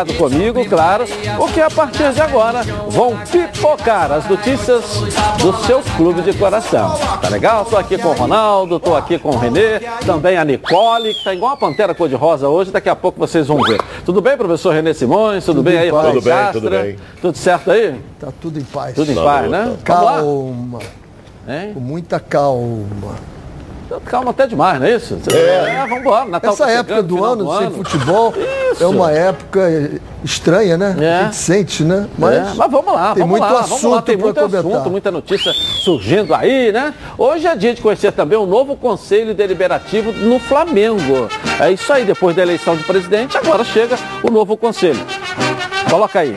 ligado comigo, claro, porque a partir de agora vão pipocar as notícias do seu clube de coração. Tá legal? Tô aqui com o Ronaldo, tô aqui com o Renê, também a Nicole, que tá igual a pantera cor-de-rosa hoje, daqui a pouco vocês vão ver. Tudo bem, professor Renê Simões? Tudo, tudo bem aí, Tudo bem, tudo bem. Tudo certo aí? Tá tudo em paz. Tudo em paz, né? Calma. Com muita calma. Calma até demais, não é isso? É, é vamos embora. Natal Essa tá época do ano, do sem ano. futebol, isso. é uma época estranha, né? É. A gente sente, né? Mas, é. Mas vamos lá, tem vamos muito lá, assunto lá. Tem muito assunto, muita notícia surgindo aí, né? Hoje é dia de conhecer também o novo Conselho Deliberativo no Flamengo. É isso aí, depois da eleição de presidente, agora chega o novo conselho. Coloca aí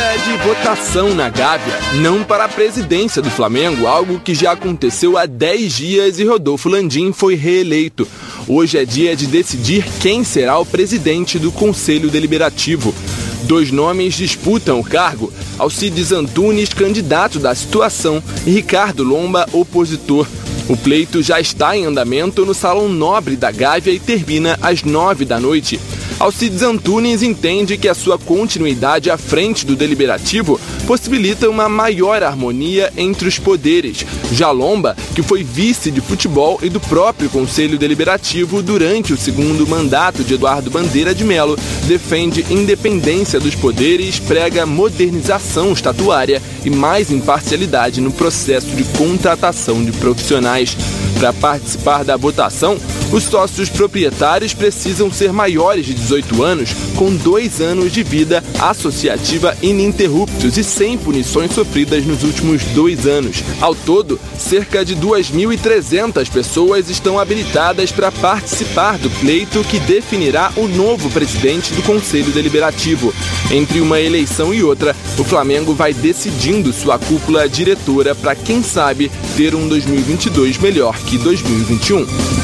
dia de votação na Gávea, não para a presidência do Flamengo, algo que já aconteceu há 10 dias e Rodolfo Landim foi reeleito. Hoje é dia de decidir quem será o presidente do Conselho Deliberativo. Dois nomes disputam o cargo: Alcides Antunes, candidato da situação, e Ricardo Lomba, opositor. O pleito já está em andamento no Salão Nobre da Gávea e termina às nove da noite. Alcides Antunes entende que a sua continuidade à frente do deliberativo possibilita uma maior harmonia entre os poderes. Jalomba, que foi vice de futebol e do próprio Conselho Deliberativo durante o segundo mandato de Eduardo Bandeira de Melo, defende independência dos poderes, prega modernização estatuária e mais imparcialidade no processo de contratação de profissionais. Para participar da votação, os sócios proprietários precisam ser maiores de 18 anos, com dois anos de vida associativa ininterruptos e sem punições sofridas nos últimos dois anos. Ao todo, cerca de 2.300 pessoas estão habilitadas para participar do pleito que definirá o novo presidente do Conselho Deliberativo. Entre uma eleição e outra, o Flamengo vai decidindo sua cúpula diretora para, quem sabe, ter um 2022 melhor que 2021.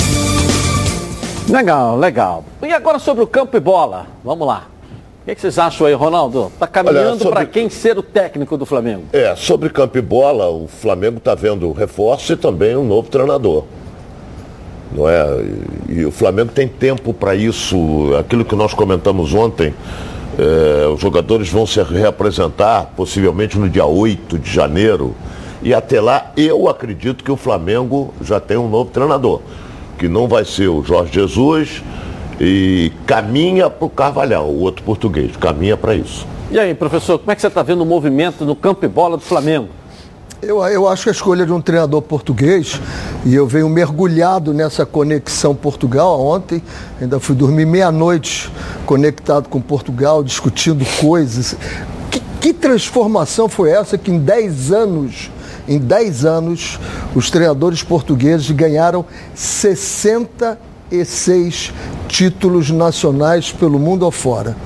Legal, legal. E agora sobre o campo e bola. Vamos lá. O que, vocês acham aí, Ronaldo? Está caminhando sobre... para quem ser o técnico do Flamengo? É, sobre campo e bola, o Flamengo está vendo reforço e também um novo treinador. Não é? E, e o Flamengo tem tempo para isso. Aquilo que nós comentamos ontem, é, os jogadores vão se reapresentar possivelmente no dia 8 de janeiro. E até lá, eu acredito que o Flamengo já tem um novo treinador que não vai ser o Jorge Jesus e caminha para o Carvalhal, o outro português, caminha para isso. E aí, professor, como é que você está vendo o movimento no campo e bola do Flamengo? Eu, eu acho que a escolha de um treinador português, e eu venho mergulhado nessa conexão Portugal ontem, ainda fui dormir meia-noite conectado com Portugal, discutindo coisas. Que, que transformação foi essa que em 10 anos em 10 anos, os treinadores portugueses ganharam 66 títulos nacionais pelo mundo afora.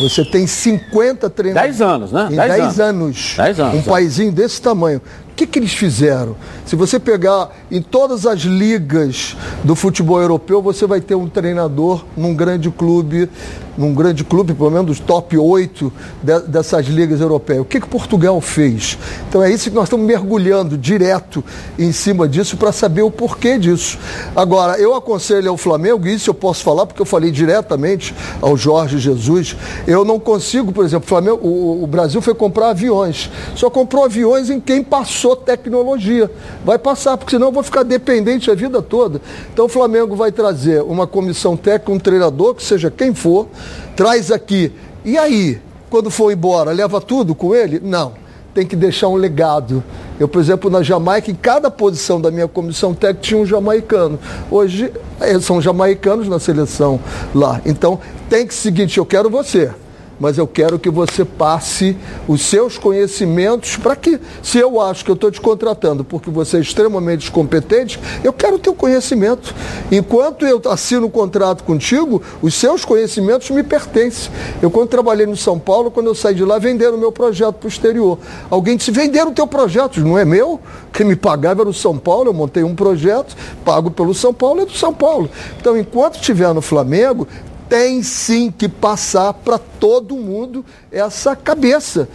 Você tem 50 treinadores. 10 anos, né? Em 10 anos. anos. 10 anos. Um é. paísinho desse tamanho que, que eles fizeram? Se você pegar em todas as ligas do futebol europeu, você vai ter um treinador num grande clube, num grande clube, pelo menos dos top 8 de, dessas ligas europeias. O que, que Portugal fez? Então é isso que nós estamos mergulhando direto em cima disso para saber o porquê disso. Agora, eu aconselho ao Flamengo, e isso eu posso falar porque eu falei diretamente ao Jorge Jesus, eu não consigo, por exemplo, Flamengo, o, o Brasil foi comprar aviões. Só comprou aviões em quem passou passou tecnologia. Vai passar, porque senão eu vou ficar dependente a vida toda. Então o Flamengo vai trazer uma comissão técnica, um treinador, que seja quem for, traz aqui. E aí, quando for embora, leva tudo com ele? Não. Tem que deixar um legado. Eu, por exemplo, na Jamaica, em cada posição da minha comissão técnica tinha um jamaicano. Hoje eh, são jamaicanos na seleção lá. Então tem que seguinte, eu quero você mas eu quero que você passe os seus conhecimentos para que, se eu acho que eu estou te contratando porque você é extremamente competente, eu quero o teu conhecimento. Enquanto eu assino o contrato contigo, os seus conhecimentos me pertencem. Eu, quando trabalhei no São Paulo, quando eu saí de lá, venderam o meu projeto para o exterior. Alguém disse, venderam o teu projeto, não é meu? Quem me pagava era o São Paulo, eu montei um projeto, pago pelo São Paulo, é do São Paulo. Então, enquanto estiver no Flamengo, tem sim que passar para todo mundo essa cabeça.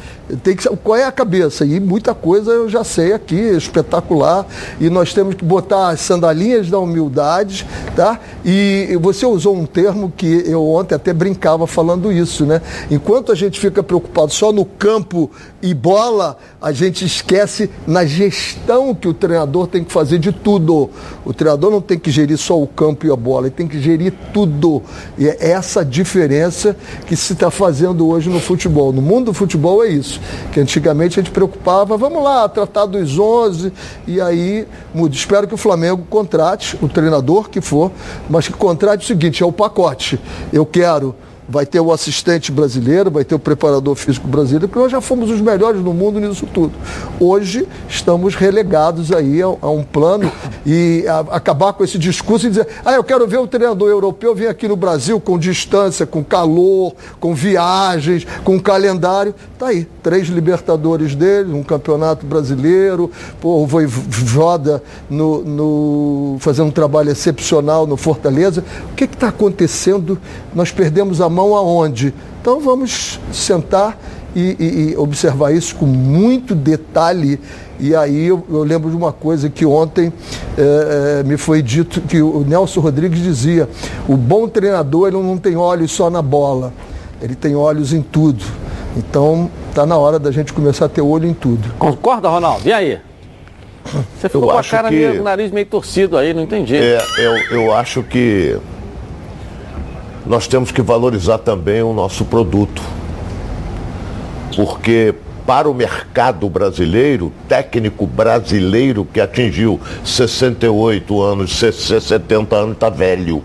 Tem que, qual é a cabeça? E muita coisa eu já sei aqui, espetacular. E nós temos que botar as sandalinhas da humildade, tá? E você usou um termo que eu ontem até brincava falando isso, né? Enquanto a gente fica preocupado só no campo e bola, a gente esquece na gestão que o treinador tem que fazer de tudo. O treinador não tem que gerir só o campo e a bola, ele tem que gerir tudo. E é essa diferença que se está fazendo hoje no futebol. No mundo do futebol é isso. Que antigamente a gente preocupava, vamos lá, tratar dos 11 e aí muda. Espero que o Flamengo contrate o treinador que for, mas que contrate o seguinte, é o pacote. Eu quero vai ter o assistente brasileiro, vai ter o preparador físico brasileiro, porque nós já fomos os melhores no mundo nisso tudo. Hoje estamos relegados aí a, a um plano e a, acabar com esse discurso e dizer, ah, eu quero ver o treinador europeu vir aqui no Brasil com distância, com calor, com viagens, com calendário. Tá aí, três Libertadores dele, um campeonato brasileiro, pô, o Voivoda no, no, fazendo um trabalho excepcional no Fortaleza. O que está acontecendo? Nós perdemos a mão aonde? Então vamos sentar e, e, e observar isso com muito detalhe. E aí eu, eu lembro de uma coisa que ontem é, é, me foi dito que o Nelson Rodrigues dizia: o bom treinador ele não tem olhos só na bola, ele tem olhos em tudo. Então está na hora da gente começar a ter olho em tudo. Concorda, Ronaldo? E aí? Você ficou eu com a cara que... meio, o nariz meio torcido aí, não entendi. É, eu, eu acho que nós temos que valorizar também o nosso produto. Porque para o mercado brasileiro, técnico brasileiro que atingiu 68 anos, 70 anos, está velho.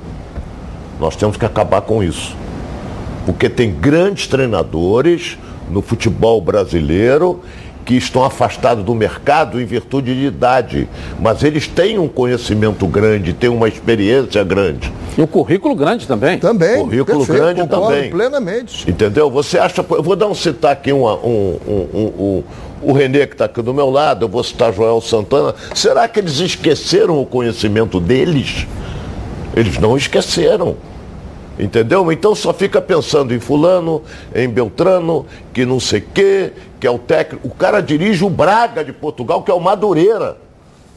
Nós temos que acabar com isso. Porque tem grandes treinadores no futebol brasileiro que estão afastados do mercado em virtude de idade, mas eles têm um conhecimento grande, têm uma experiência grande. E um currículo grande também. Também. Currículo perfeito, grande também. plenamente. Entendeu? Você acha. Eu vou dar um citar aqui uma, um, um, um, um o Renê que está aqui do meu lado, eu vou citar Joel Santana. Será que eles esqueceram o conhecimento deles? Eles não esqueceram. Entendeu? Então só fica pensando em fulano, em Beltrano, que não sei quê, que é o técnico. O cara dirige o Braga de Portugal, que é o Madureira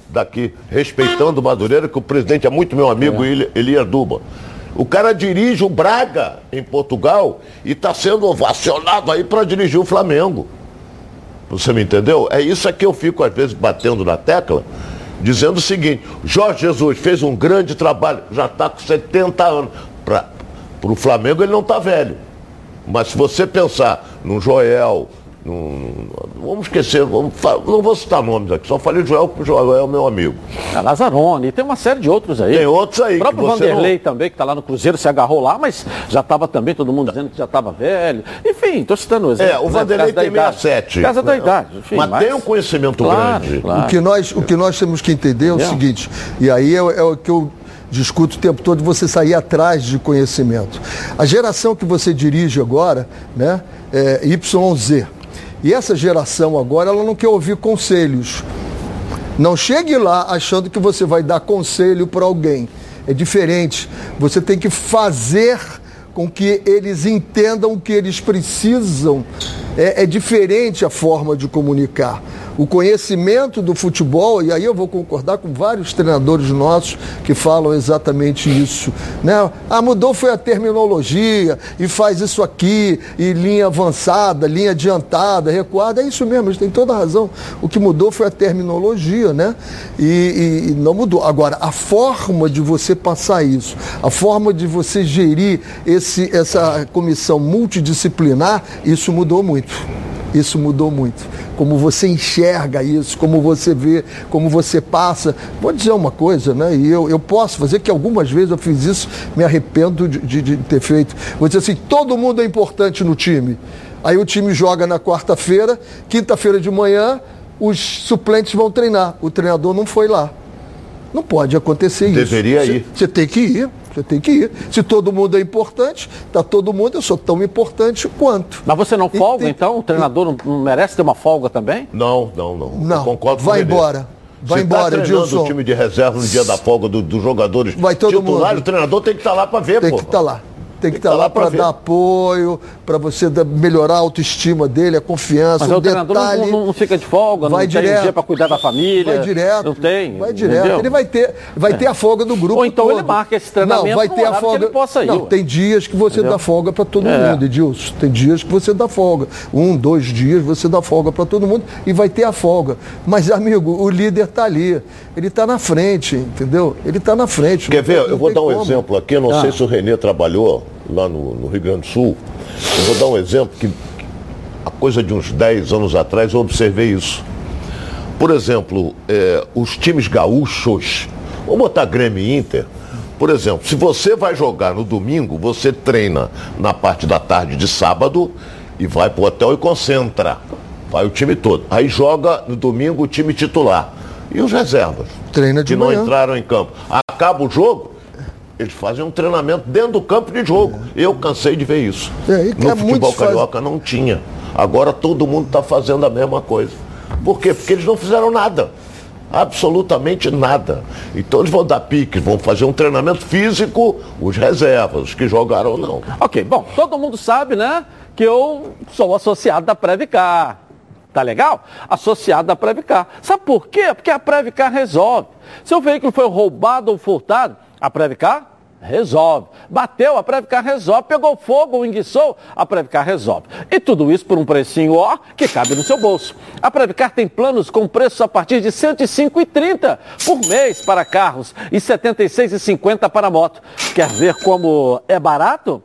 daqui, respeitando o Madureira, que o presidente é muito meu amigo, é. Elias Duba. O cara dirige o Braga em Portugal e está sendo ovacionado aí para dirigir o Flamengo. Você me entendeu? É isso que eu fico às vezes batendo na tecla, dizendo o seguinte, Jorge Jesus fez um grande trabalho, já está com 70 anos. Para o Flamengo ele não está velho. Mas se você pensar no Joel, não, vamos esquecer, vamos, não vou citar nomes aqui, só falei Joel porque o Joel é o meu amigo. É Lazarone, tem uma série de outros aí. Tem outros aí. O próprio Vanderlei não... também, que está lá no Cruzeiro, se agarrou lá, mas já estava também, todo mundo dizendo que já estava velho. Enfim, estou citando exemplo. É, o né, Vanderlei tem 67. Casa da idade. Enfim, mas, mas, tem um conhecimento claro, grande. Claro. O, que nós, o que nós temos que entender é o é. seguinte, e aí é, é o que eu discuto o tempo todo, você sair atrás de conhecimento. A geração que você dirige agora, né, é YZ e essa geração agora, ela não quer ouvir conselhos. Não chegue lá achando que você vai dar conselho para alguém. É diferente. Você tem que fazer com que eles entendam o que eles precisam. É, é diferente a forma de comunicar o conhecimento do futebol, e aí eu vou concordar com vários treinadores nossos que falam exatamente isso. Né? Ah, mudou foi a terminologia, e faz isso aqui, e linha avançada, linha adiantada, recuada, é isso mesmo, eles têm toda a razão. O que mudou foi a terminologia, né? E, e, e não mudou. Agora, a forma de você passar isso, a forma de você gerir esse, essa comissão multidisciplinar, isso mudou muito. Isso mudou muito. Como você enxerga isso, como você vê, como você passa. Vou dizer uma coisa, né? E eu, eu posso fazer que algumas vezes eu fiz isso, me arrependo de, de, de ter feito. Vou dizer assim, todo mundo é importante no time. Aí o time joga na quarta-feira, quinta-feira de manhã, os suplentes vão treinar. O treinador não foi lá. Não pode acontecer Deveria isso. Deveria ir. Você tem que ir. Você tem que ir. Se todo mundo é importante, está todo mundo, eu sou tão importante quanto. Mas você não folga, tem... então? O treinador não merece ter uma folga também? Não, não, não. Não, concordo vai embora. Vai Você tá embora, Dilson. o time de reserva no dia da folga dos do jogadores vai todo titular, mundo. o treinador tem que estar tá lá para ver, Tem pô. que estar tá lá. Tem que estar tá lá para dar apoio, para você melhorar a autoestima dele, a confiança. Mas o, o detalhe, não, não, fica de folga, vai não direto, tem dia para cuidar da família. Vai direto. Não tem. Vai direto. Entendeu? Ele vai ter, vai é. ter a folga do grupo. Ou então todo. ele marca esse treinamento. Não, vai ter a folga. ele possa ir, não, tem dias que você entendeu? dá folga para todo é. mundo, Edilson. Tem dias que você dá folga. Um, dois dias você dá folga para todo mundo e vai ter a folga. Mas, amigo, o líder está ali. Ele está na frente, entendeu? Ele está na frente. Quer ver? Eu vou dar um como. exemplo aqui. Eu não ah. sei se o Renê trabalhou lá no, no Rio Grande do Sul. Eu vou dar um exemplo que a coisa de uns 10 anos atrás eu observei isso. Por exemplo, é, os times gaúchos, vamos botar Grêmio e Inter, por exemplo, se você vai jogar no domingo, você treina na parte da tarde de sábado e vai para o hotel e concentra. Vai o time todo. Aí joga no domingo o time titular. E os reservas? Treina de Que manhã. não entraram em campo. Acaba o jogo, eles fazem um treinamento dentro do campo de jogo. É. Eu cansei de ver isso. É, no futebol carioca faz... não tinha. Agora todo mundo está fazendo a mesma coisa. Por quê? Porque eles não fizeram nada. Absolutamente nada. Então eles vão dar piques, vão fazer um treinamento físico, os reservas, os que jogaram ou não. Ok, bom, todo mundo sabe, né, que eu sou associado da Previcar. Tá legal? Associado da Previcar. Sabe por quê? Porque a Previcar resolve. Se o veículo foi roubado ou furtado, a Previcar resolve. Bateu, a Previcar resolve. Pegou fogo ou enguiçou, a Previcar resolve. E tudo isso por um precinho ó que cabe no seu bolso. A Previcar tem planos com preços a partir de R$ 105,30 por mês para carros e R$ 76,50 para moto. Quer ver como é barato?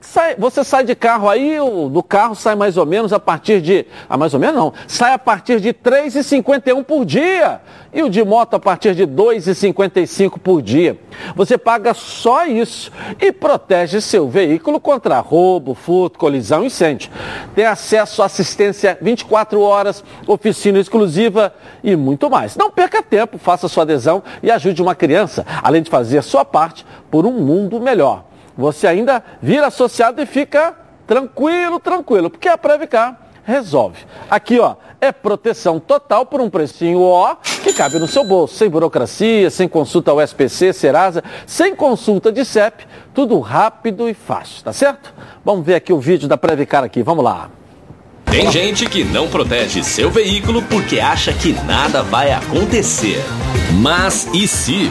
Sai, você sai de carro aí, o, do carro sai mais ou menos a partir de. Ah, mais ou menos não. Sai a partir de R$ 3,51 por dia. E o de moto a partir de R$ 2,55 por dia. Você paga só isso e protege seu veículo contra roubo, furto, colisão e incêndio. Tem acesso à assistência 24 horas, oficina exclusiva e muito mais. Não perca tempo, faça sua adesão e ajude uma criança, além de fazer sua parte por um mundo melhor você ainda vira associado e fica tranquilo, tranquilo, porque a Previcar resolve. Aqui, ó, é proteção total por um precinho ó que cabe no seu bolso, sem burocracia, sem consulta ao SPC, Serasa, sem consulta de CEP, tudo rápido e fácil, tá certo? Vamos ver aqui o vídeo da Previcar aqui, vamos lá. Tem gente que não protege seu veículo porque acha que nada vai acontecer. Mas e se?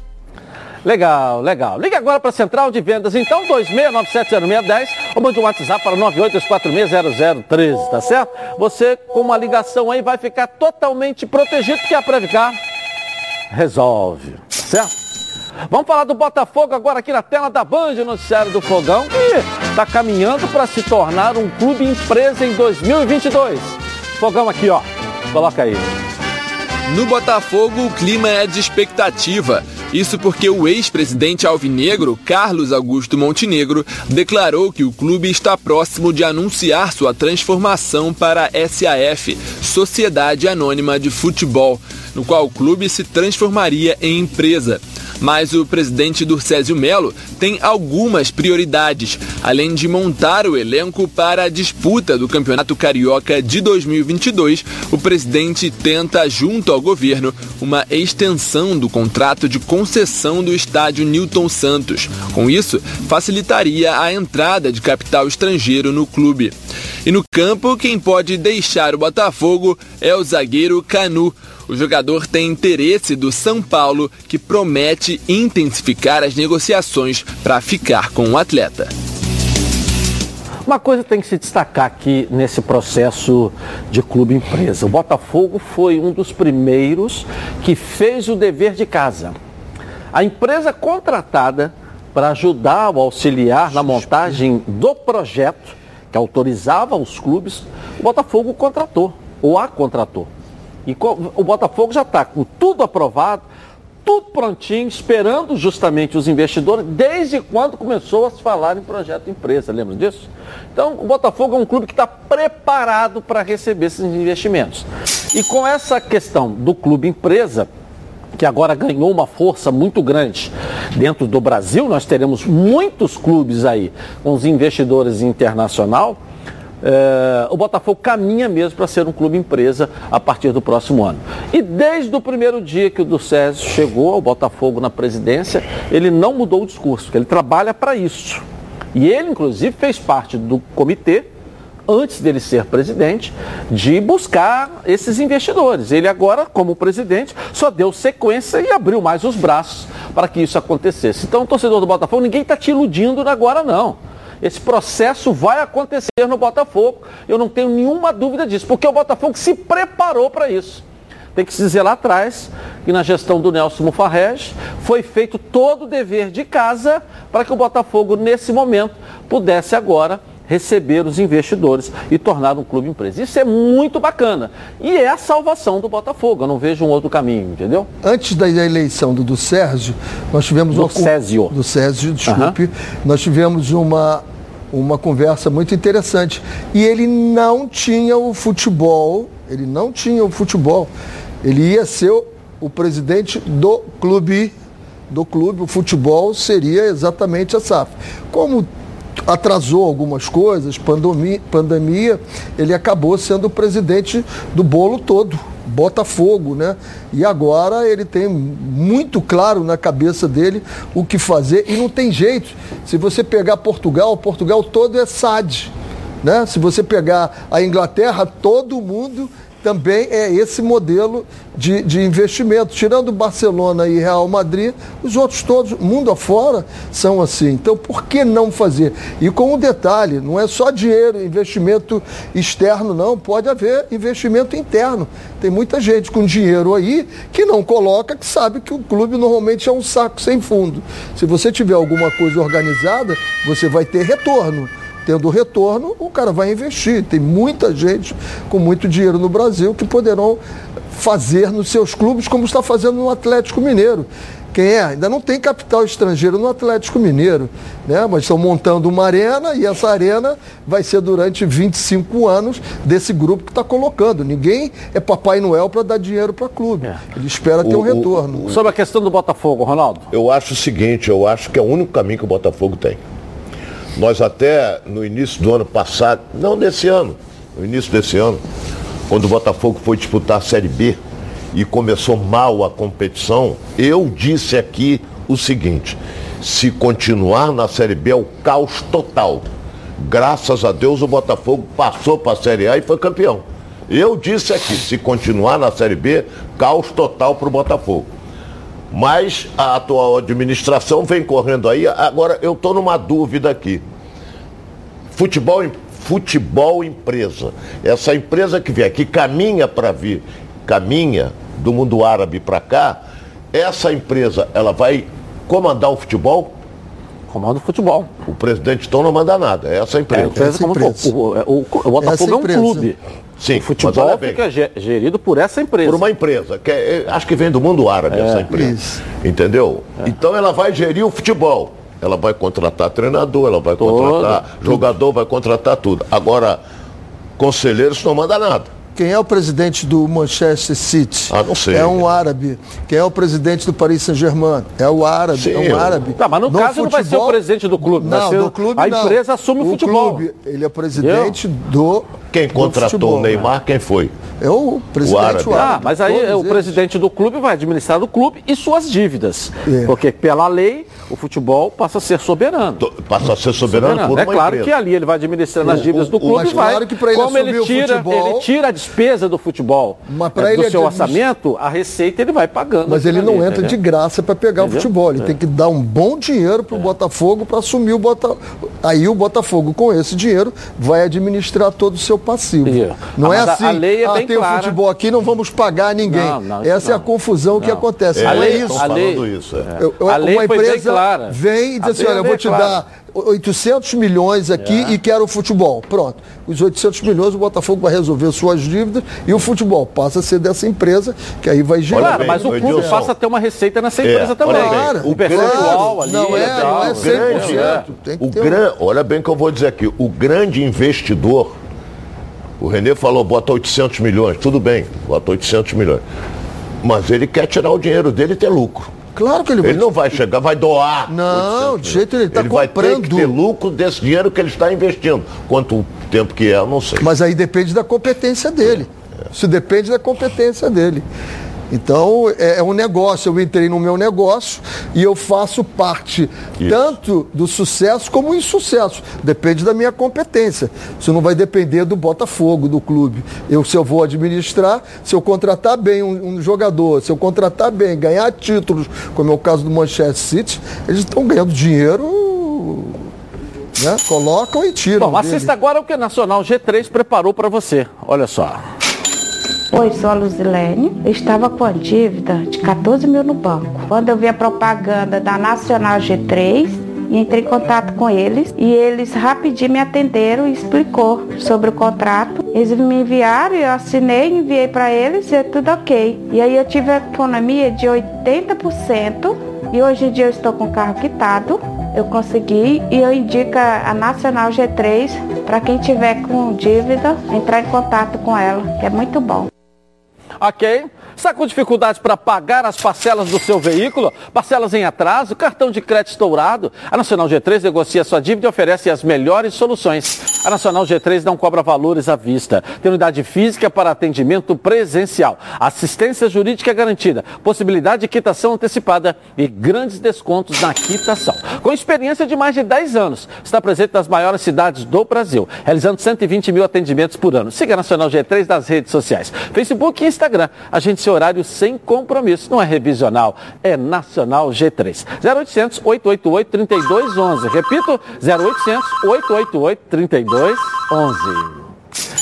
Legal, legal. Ligue agora para a Central de Vendas, então, 26970610 ou mande um WhatsApp para 9824600013, tá certo? Você, com uma ligação aí, vai ficar totalmente protegido, porque a Previcar resolve, certo? Vamos falar do Botafogo agora aqui na tela da Band, noticiário do Fogão, que está caminhando para se tornar um clube empresa em 2022. Fogão aqui, ó. Coloca aí. No Botafogo, o clima é de expectativa. Isso porque o ex-presidente alvinegro, Carlos Augusto Montenegro, declarou que o clube está próximo de anunciar sua transformação para a SAF, Sociedade Anônima de Futebol, no qual o clube se transformaria em empresa. Mas o presidente Durcésio Melo tem algumas prioridades, além de montar o elenco para a disputa do Campeonato Carioca de 2022. O presidente tenta, junto ao governo, uma extensão do contrato de concessão do estádio Newton Santos. Com isso, facilitaria a entrada de capital estrangeiro no clube. E no campo, quem pode deixar o Botafogo é o zagueiro Canu. O jogador tem interesse do São Paulo, que promete intensificar as negociações para ficar com o atleta. Uma coisa tem que se destacar aqui nesse processo de clube empresa. O Botafogo foi um dos primeiros que fez o dever de casa. A empresa contratada para ajudar ou auxiliar na montagem do projeto que autorizava os clubes, o Botafogo contratou, ou a contratou. E o Botafogo já está com tudo aprovado, tudo prontinho, esperando justamente os investidores, desde quando começou a se falar em projeto empresa, lembra disso? Então, o Botafogo é um clube que está preparado para receber esses investimentos. E com essa questão do clube empresa, que agora ganhou uma força muito grande dentro do Brasil, nós teremos muitos clubes aí com os investidores internacional. É, o Botafogo caminha mesmo para ser um clube empresa a partir do próximo ano. E desde o primeiro dia que o do chegou ao Botafogo na presidência, ele não mudou o discurso, ele trabalha para isso. E ele, inclusive, fez parte do comitê antes dele ser presidente, de buscar esses investidores. Ele agora, como presidente, só deu sequência e abriu mais os braços para que isso acontecesse. Então, torcedor do Botafogo, ninguém está te iludindo agora, não. Esse processo vai acontecer no Botafogo, eu não tenho nenhuma dúvida disso, porque o Botafogo se preparou para isso. Tem que se dizer lá atrás que na gestão do Nelson Mufarrege foi feito todo o dever de casa para que o Botafogo, nesse momento, pudesse agora receber os investidores e tornar um clube empresa. Isso é muito bacana. E é a salvação do Botafogo. Eu não vejo um outro caminho, entendeu? Antes da eleição do, do Sérgio, nós tivemos do uma. Césio. Do Sérgio, desculpe. Uhum. Nós tivemos uma, uma conversa muito interessante. E ele não tinha o futebol, ele não tinha o futebol. Ele ia ser o, o presidente do clube do clube, o futebol seria exatamente a SAF. Como atrasou algumas coisas, pandemia, pandemia, ele acabou sendo o presidente do bolo todo, Botafogo, né? E agora ele tem muito claro na cabeça dele o que fazer e não tem jeito. Se você pegar Portugal, Portugal todo é SAD. Né? Se você pegar a Inglaterra, todo mundo também é esse modelo de, de investimento. Tirando Barcelona e Real Madrid, os outros todos, mundo afora, são assim. Então, por que não fazer? E com um detalhe, não é só dinheiro, investimento externo, não. Pode haver investimento interno. Tem muita gente com dinheiro aí que não coloca, que sabe que o clube normalmente é um saco sem fundo. Se você tiver alguma coisa organizada, você vai ter retorno tendo retorno, o cara vai investir. Tem muita gente com muito dinheiro no Brasil que poderão fazer nos seus clubes como está fazendo no Atlético Mineiro. Quem é? Ainda não tem capital estrangeiro no Atlético Mineiro, né? mas estão montando uma arena e essa arena vai ser durante 25 anos desse grupo que está colocando. Ninguém é Papai Noel para dar dinheiro para clube. É. Ele espera ter o, um retorno. O, o, sobre a questão do Botafogo, Ronaldo? Eu acho o seguinte, eu acho que é o único caminho que o Botafogo tem. Nós até no início do ano passado, não desse ano, no início desse ano, quando o Botafogo foi disputar a Série B e começou mal a competição, eu disse aqui o seguinte, se continuar na Série B é o caos total. Graças a Deus o Botafogo passou para a Série A e foi campeão. Eu disse aqui, se continuar na Série B, caos total para o Botafogo. Mas a atual administração vem correndo aí. Agora eu estou numa dúvida aqui. Futebol, futebol empresa. Essa empresa que vier, que caminha para vir, caminha do mundo árabe para cá, essa empresa, ela vai comandar o futebol? Comanda o futebol. O presidente então não manda nada, é essa empresa. É, a empresa empresa. O, o, o, o Botafogo é um clube. Sim, o futebol fica gerido por essa empresa. Por uma empresa, que é, acho que vem do mundo árabe é, essa empresa. Isso. Entendeu? É. Então ela vai gerir o futebol. Ela vai contratar treinador, ela vai contratar Todo. jogador, vai contratar tudo. Agora, conselheiros não manda nada. Quem é o presidente do Manchester City? Ah, não sei. É um árabe. Quem é o presidente do Paris Saint-Germain? É o árabe. Sim, é um árabe. Tá, mas no, no caso futebol, não vai ser o presidente do clube. Não, ser, do clube a não. empresa assume o, o futebol. Clube, ele é presidente do quem contratou futebol, o Neymar, né? quem foi? É o presidente. O árabe. Ah, mas aí o eles. presidente do clube vai administrar o clube e suas dívidas. É. Porque pela lei, o futebol passa a ser soberano. Passa a ser soberano, soberano. por É claro empresa. que ali ele vai administrando é. as dívidas do clube e vai. Claro que ele como ele tira, futebol, ele tira a despesa do futebol mas é, do seu orçamento, a receita ele vai pagando. Mas ele não ali, entra entendeu? de graça para pegar entendeu? o futebol. Ele é. tem que dar um bom dinheiro para o é. Botafogo para assumir o Botafogo. Aí o Botafogo, com esse dinheiro, vai administrar todo o seu passivo. Não ah, é assim. A lei é ah, bem tem clara. o futebol aqui, não vamos pagar ninguém. Não, não, isso Essa é a não. confusão que Não. acontece. É, não é lei- isso. estão a lei- falando isso. é. Eu- eu- A lei uma empresa clara. vem e diz A assim, olha, é eu bem vou te clara. dar 800 milhões aqui É. e quero o futebol. Pronto. Os 800 milhões o Botafogo vai resolver suas dívidas e o futebol passa a ser dessa empresa, que aí vai gerar. Claro, bem, mas o clube Edilson. passa a ter uma receita nessa É, empresa também. olha bem, Claro, um percentual claro. ali. Não é, tal. não é O grande, 100%. Tem que o ter um- gran, olha bem o que eu vou dizer aqui. O grande investidor, o Renê falou, bota 800 milhões. Tudo bem, bota 800 milhões. Mas ele quer tirar o dinheiro dele e ter lucro. Claro que ele vai. Ele não vai chegar, vai doar. Não, 800 de jeito nenhum, ele tá Ele vai ter comprando. que ter lucro desse dinheiro que ele está investindo. Quanto tempo que é, eu não sei. Mas aí depende da competência dele. Isso depende da competência dele. Então, é, é um negócio. Eu entrei no meu negócio e eu faço parte Isso. tanto do sucesso como do insucesso. Depende da minha competência. Isso não vai depender do Botafogo, do clube. Eu, se eu vou administrar, se eu contratar bem um, um jogador, se eu contratar bem, ganhar títulos, como é o caso do Manchester City, eles estão ganhando dinheiro. Né? Colocam e tiram. Bom, dele. assista agora o que a Nacional G3 preparou para você. Olha só. Oi, sou a Luzilene. Eu estava com a dívida de 14 mil no banco. Quando eu vi a propaganda da Nacional G3, entrei em contato com eles e eles rapidinho me atenderam e explicou sobre o contrato. Eles me enviaram, eu assinei, enviei para eles e é tudo ok. E aí eu tive a economia de 80% e hoje em dia eu estou com o carro quitado. Eu consegui e eu indico a Nacional G3 para quem tiver com dívida entrar em contato com ela, que é muito bom. Ok? Está com dificuldades para pagar as parcelas do seu veículo? Parcelas em atraso? Cartão de crédito estourado? A Nacional G3 negocia sua dívida e oferece as melhores soluções. A Nacional G3 não cobra valores à vista. Tem unidade física para atendimento presencial. Assistência jurídica garantida. Possibilidade de quitação antecipada e grandes descontos na quitação. Com experiência de mais de 10 anos, está presente nas maiores cidades do Brasil, realizando 120 mil atendimentos por ano. Siga a Nacional G3 nas redes sociais, Facebook e Instagram. Agende seu horário sem compromisso. Não é revisional, é Nacional G3. 0800 888 3211. Repito, 0800 888 3211.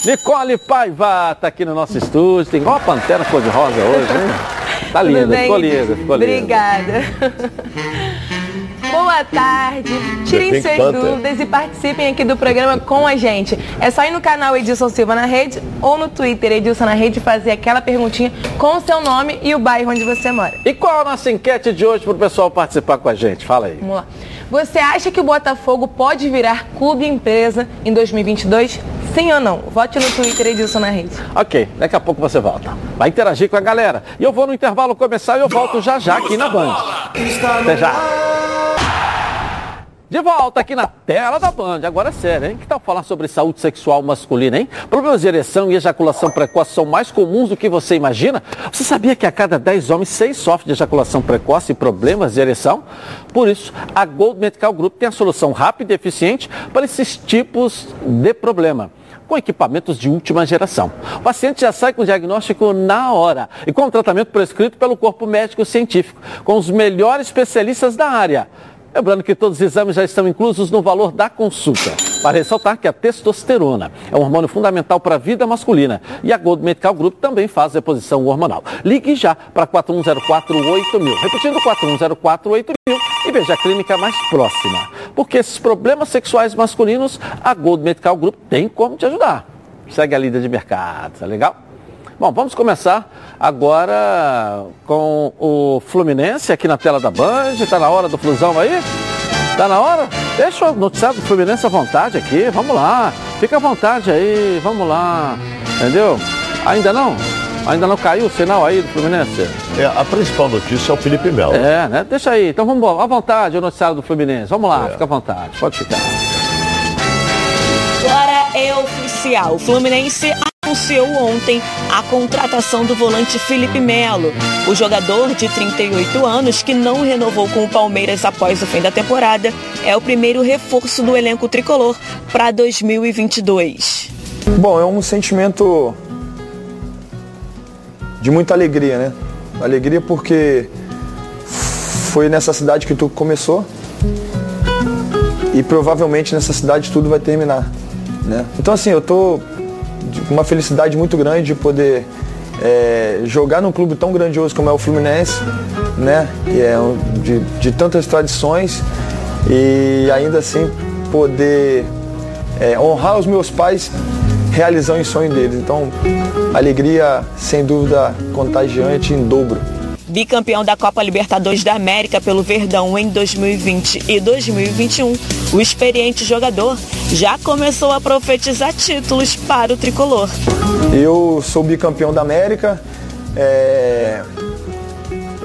Nicole Paiva está aqui no nosso estúdio. Tem igual a pantera cor-de-rosa hoje, hein? Tá linda, ficou linda, ficou linda. Obrigada. Boa tarde. Tirem Pink suas Panther. dúvidas e participem aqui do programa com a gente. É só ir no canal Edilson Silva na Rede ou no Twitter Edilson na Rede e fazer aquela perguntinha com o seu nome e o bairro onde você mora. E qual a nossa enquete de hoje para o pessoal participar com a gente? Fala aí. Vamos lá. Você acha que o Botafogo pode virar clube empresa em 2022? Sim ou não? Vote no Twitter Edilson na Rede. Ok, daqui a pouco você volta. Vai interagir com a galera. E eu vou no intervalo começar e eu volto já já aqui na Band. Até já. De volta aqui na tela da Band. Agora é sério, hein? Que tal falar sobre saúde sexual masculina, hein? Problemas de ereção e ejaculação precoce são mais comuns do que você imagina? Você sabia que a cada 10 homens, 6 sofrem de ejaculação precoce e problemas de ereção? Por isso, a Gold Medical Group tem a solução rápida e eficiente para esses tipos de problema com equipamentos de última geração. O paciente já sai com o diagnóstico na hora e com o tratamento prescrito pelo corpo médico científico, com os melhores especialistas da área. Lembrando que todos os exames já estão inclusos no valor da consulta. Para ressaltar que a testosterona é um hormônio fundamental para a vida masculina e a Gold Medical Group também faz reposição hormonal. Ligue já para 41048000. Repetindo, 41048000 e veja a clínica mais próxima. Porque esses problemas sexuais masculinos, a Gold Medical Group tem como te ajudar. Segue a líder de mercado, tá legal? Bom, vamos começar agora com o Fluminense aqui na tela da Band. Está na hora do Flusão aí? Tá na hora? Deixa o noticiário do Fluminense à vontade aqui. Vamos lá. Fica à vontade aí. Vamos lá. Entendeu? Ainda não? Ainda não caiu o sinal aí do Fluminense? É, a principal notícia é o Felipe Melo. É, né? Deixa aí. Então vamos à vontade o noticiário do Fluminense. Vamos lá, É. fica à vontade. Pode ficar. Agora é oficial. O Fluminense anunciou ontem a contratação do volante Felipe Melo. O jogador de 38 anos, que não renovou com o Palmeiras após o fim da temporada, é o primeiro reforço do elenco tricolor para 2022. Bom, é um sentimento de muita alegria, né? Alegria porque foi nessa cidade que tudo começou e provavelmente nessa cidade tudo vai terminar, né? Então assim, eu tô uma felicidade muito grande de poder é, jogar num clube tão grandioso como é o Fluminense, né? Que é um, de, de tantas tradições e ainda assim poder é, honrar os meus pais realizando o sonho deles. Então, alegria sem dúvida contagiante em dobro. Bicampeão da Copa Libertadores da América pelo Verdão em 2020 e 2021, o experiente jogador já começou a profetizar títulos para o tricolor. Eu sou bicampeão da América, é,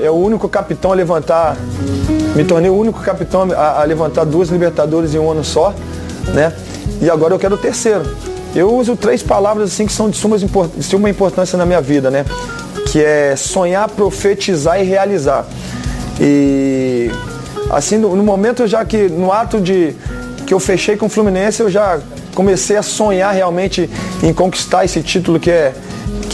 é o único capitão a levantar, me tornei o único capitão a, a levantar duas Libertadores em um ano só, né? E agora eu quero o terceiro. Eu uso três palavras assim que são de suma, de suma importância na minha vida, né? Que é sonhar, profetizar e realizar. E assim, no, no momento já que no ato de que eu fechei com o Fluminense, eu já comecei a sonhar realmente em conquistar esse título que é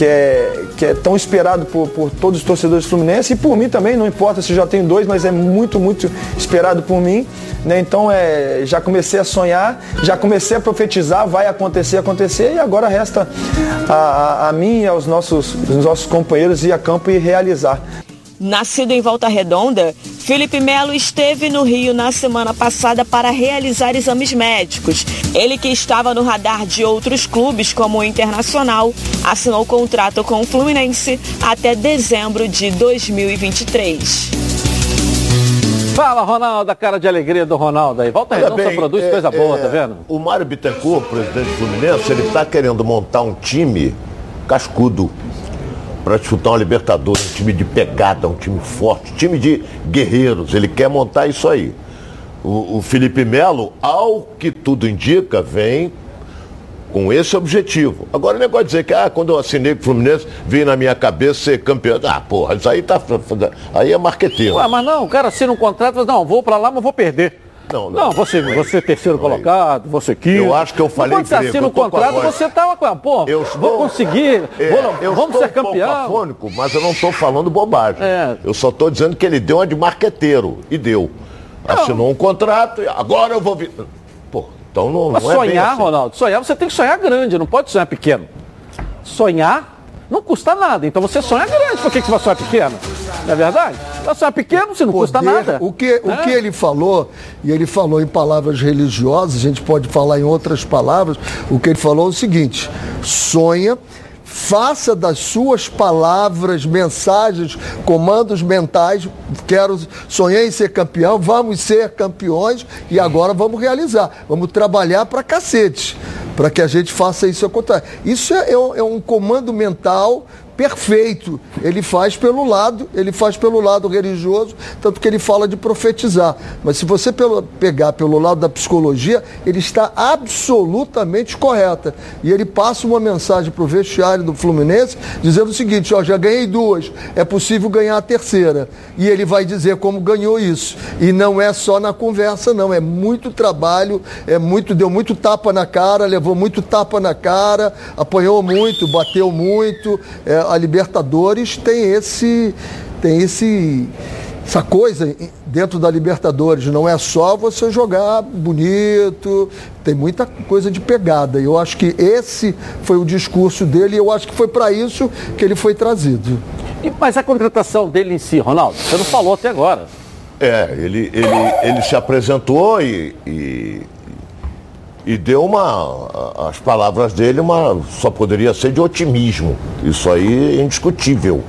que é, que é tão esperado por, por todos os torcedores fluminenses e por mim também, não importa se já tenho dois, mas é muito, muito esperado por mim. Né? Então é, já comecei a sonhar, já comecei a profetizar, vai acontecer, acontecer, e agora resta a, a, a mim e aos nossos, os nossos companheiros ir a campo e realizar. Nascido em Volta Redonda, Felipe Melo esteve no Rio na semana passada para realizar exames médicos. Ele que estava no radar de outros clubes como o Internacional, assinou contrato com o Fluminense até dezembro de 2023. Fala, Ronaldo, a cara de alegria do Ronaldo aí. Volta Olha Redonda bem, produz é, coisa boa, tá é, tá vendo? O Mário Bittencourt, presidente do Fluminense, ele está querendo montar um time cascudo para disputar uma Libertadores, um time de pegada, um time forte, time de guerreiros. Ele quer montar isso aí. O, o Felipe Melo, ao que tudo indica, vem com esse objetivo. Agora o negócio de dizer que ah, quando eu assinei com o Fluminense, vim na minha cabeça ser campeão. Ah, porra, isso aí tá. Aí é marqueteiro. Ué, mas não, o cara assina um contrato fala, não, vou para lá, mas vou perder. Não, não. não você, você é terceiro colocado, você quinto. Eu acho que eu falei Quando você assina o contrato, você estava com a, pô, eu estou, vou conseguir, é, vou, vamos ser campeão. Mas eu não estou falando bobagem. É. Eu só estou dizendo que ele deu uma de marqueteiro, e deu. Assinou um contrato, e agora eu vou vir. Pô, então não, mas não é sonhar, assim. Ronaldo, sonhar, você tem que sonhar grande, não pode sonhar pequeno. Sonhar não custa nada, então você sonha grande, por que, que você vai sonhar pequeno? Não é verdade? Você é pequeno, você não Poder, custa nada. O que, o que ele falou, e ele falou em palavras religiosas, a gente pode falar em outras palavras, o que ele falou é o seguinte: sonha, faça das suas palavras, mensagens, comandos mentais, quero, sonhei em ser campeão, vamos ser campeões e agora vamos realizar. Vamos trabalhar para cacete, para que a gente faça isso acontecer. Isso é, é, é um comando mental perfeito. Ele faz pelo lado, ele faz pelo lado religioso, tanto que ele fala de profetizar. Mas se você pegar pelo lado da psicologia, ele está absolutamente correta. E ele passa uma mensagem para o vestiário do Fluminense dizendo o seguinte: ó, já ganhei duas, é possível ganhar a terceira. E ele vai dizer como ganhou isso. E não é só na conversa, não, é muito trabalho, é muito, deu muito tapa na cara, levou muito tapa na cara, apanhou muito, bateu muito. É, a Libertadores tem esse tem esse essa coisa dentro da Libertadores não é só você jogar bonito, tem muita coisa de pegada. Eu acho que esse foi o discurso dele e eu acho que foi para isso que ele foi trazido. E, mas a contratação dele em si, Ronaldo, você não falou até agora. É, ele, ele, ele se apresentou e, e e deu uma. As palavras dele uma, só poderia ser de otimismo. Isso aí é indiscutível.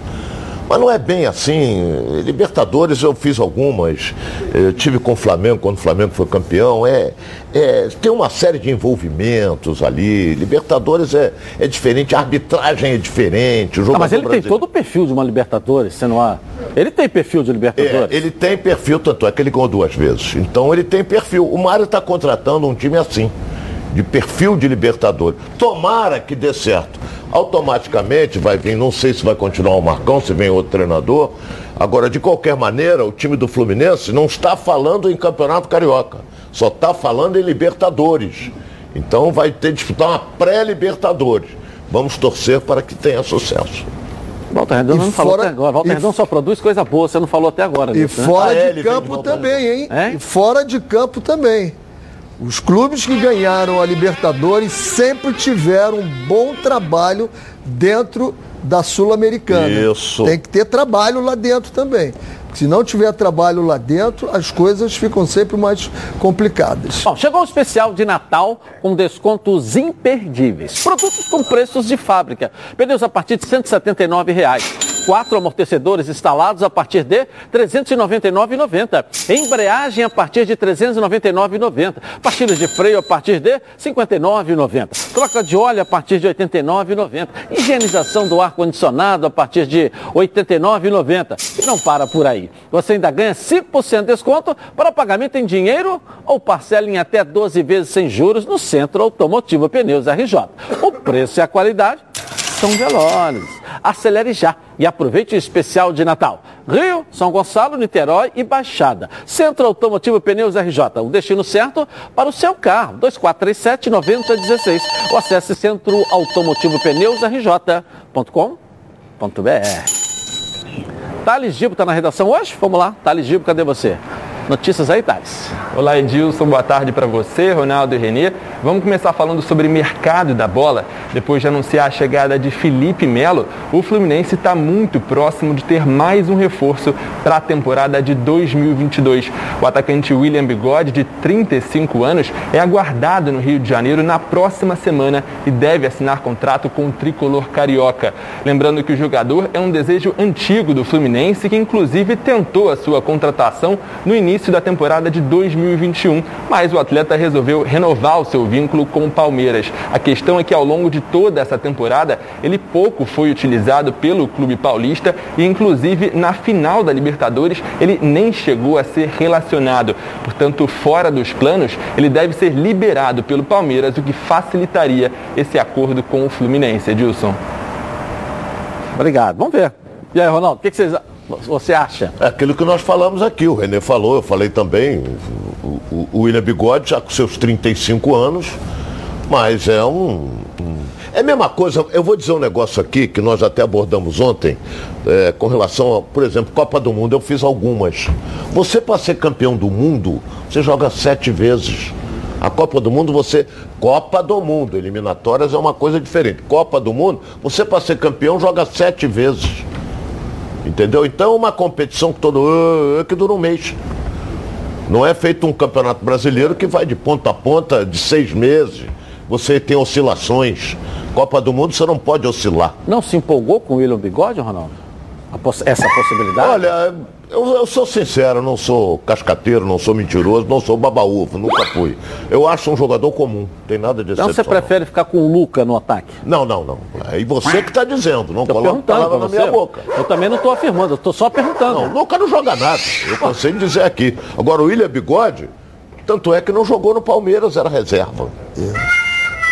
Mas não é bem assim. Libertadores eu fiz algumas. Eu tive com o Flamengo quando o Flamengo foi campeão. É, é, tem uma série de envolvimentos ali. Libertadores é, é diferente, a arbitragem é diferente. O ah, mas ele brasileiro... tem todo o perfil de uma Libertadores, você não há. Ele tem perfil de Libertadores? É, ele tem perfil, tanto é que ele ganhou duas vezes. Então ele tem perfil. O Mário está contratando um time assim de perfil de Libertadores. Tomara que dê certo. Automaticamente vai vir, não sei se vai continuar o Marcão, se vem outro treinador. Agora, de qualquer maneira, o time do Fluminense não está falando em Campeonato Carioca, só está falando em Libertadores. Então vai ter que disputar uma pré-Libertadores. Vamos torcer para que tenha sucesso. Walter Redondo não fora, falou até agora. Walter Redondo só produz coisa boa, você não falou até agora. E fora né? de ah, campo também, hein? É? E fora de campo também. Os clubes que ganharam a Libertadores sempre tiveram um bom trabalho dentro da Sul-Americana. Isso. Tem que ter trabalho lá dentro também. Se não tiver trabalho lá dentro, as coisas ficam sempre mais complicadas. Bom, chegou o especial de Natal com descontos imperdíveis. Produtos com preços de fábrica. Pneus a partir de 179 reais. Quatro amortecedores instalados a partir de R$ 399,90. Embreagem a partir de R$ 399,90. Pastilhas de freio a partir de R$ 59,90. Troca de óleo a partir de R$ 89,90. Higienização do ar-condicionado a partir de R$ 89,90. E não para por aí. Você ainda ganha 5% de desconto para pagamento em dinheiro ou parcela em até 12 vezes sem juros no Centro Automotivo Pneus RJ. O preço e a qualidade são velozes. Acelere já e aproveite o especial de Natal. Rio, São Gonçalo, Niterói e Baixada. Centro Automotivo Pneus RJ, o destino certo para o seu carro. 2437-9016 ou acesse centroautomotivoPneusRJ.com.br. Thales Gibo está na redação hoje? Vamos lá. Thales Gibo, cadê você? Notícias aí, Thales. Olá, Edilson. Boa tarde para você, Ronaldo e Renê. Vamos começar falando sobre mercado da bola. Depois de anunciar a chegada de Felipe Melo, o Fluminense está muito próximo de ter mais um reforço para a temporada de 2022. O atacante William Bigode, de 35 anos, é aguardado no Rio de Janeiro na próxima semana e deve assinar contrato com o tricolor carioca. Lembrando que o jogador é um desejo antigo do Fluminense, que inclusive tentou a sua contratação no início início da temporada de 2021, mas o atleta resolveu renovar o seu vínculo com o Palmeiras. A questão é que ao longo de toda essa temporada, ele pouco foi utilizado pelo clube paulista e inclusive na final da Libertadores ele nem chegou a ser relacionado. Portanto, fora dos planos, ele deve ser liberado pelo Palmeiras, o que facilitaria esse acordo com o Fluminense. Edilson. Obrigado. Vamos ver. E aí, Ronaldo, o que, que vocês você acha? É aquilo que nós falamos aqui, o Renê falou, eu falei também, o, o, o William Bigode já com seus 35 anos, mas é um, um, É a mesma coisa, eu vou dizer um negócio aqui que nós até abordamos ontem, é, com relação a, por exemplo, Copa do Mundo, eu fiz algumas. Você para ser campeão do mundo, você joga sete vezes. A Copa do Mundo, você. Copa do Mundo, eliminatórias é uma coisa diferente. Copa do Mundo, você para ser campeão joga sete vezes. Entendeu? Então é uma competição que todo que dura um mês. Não é feito um campeonato brasileiro que vai de ponta a ponta de seis meses. Você tem oscilações. Copa do Mundo você não pode oscilar. Não se empolgou com o William Bigode, Ronaldo? Essa possibilidade? Olha, eu, eu, sou sincero, não sou cascateiro, não sou mentiroso, não sou babaúvo, nunca fui. Eu acho um jogador comum, tem nada de Então você prefere ficar com o Luca no ataque? Não, não, não. É e você que está dizendo, não tô coloca palavra na minha boca. Eu também não estou afirmando, eu estou só perguntando. Não, o Luca não joga nada, eu cansei de dizer aqui. Agora o William Bigode, tanto é que não jogou no Palmeiras, era reserva. É.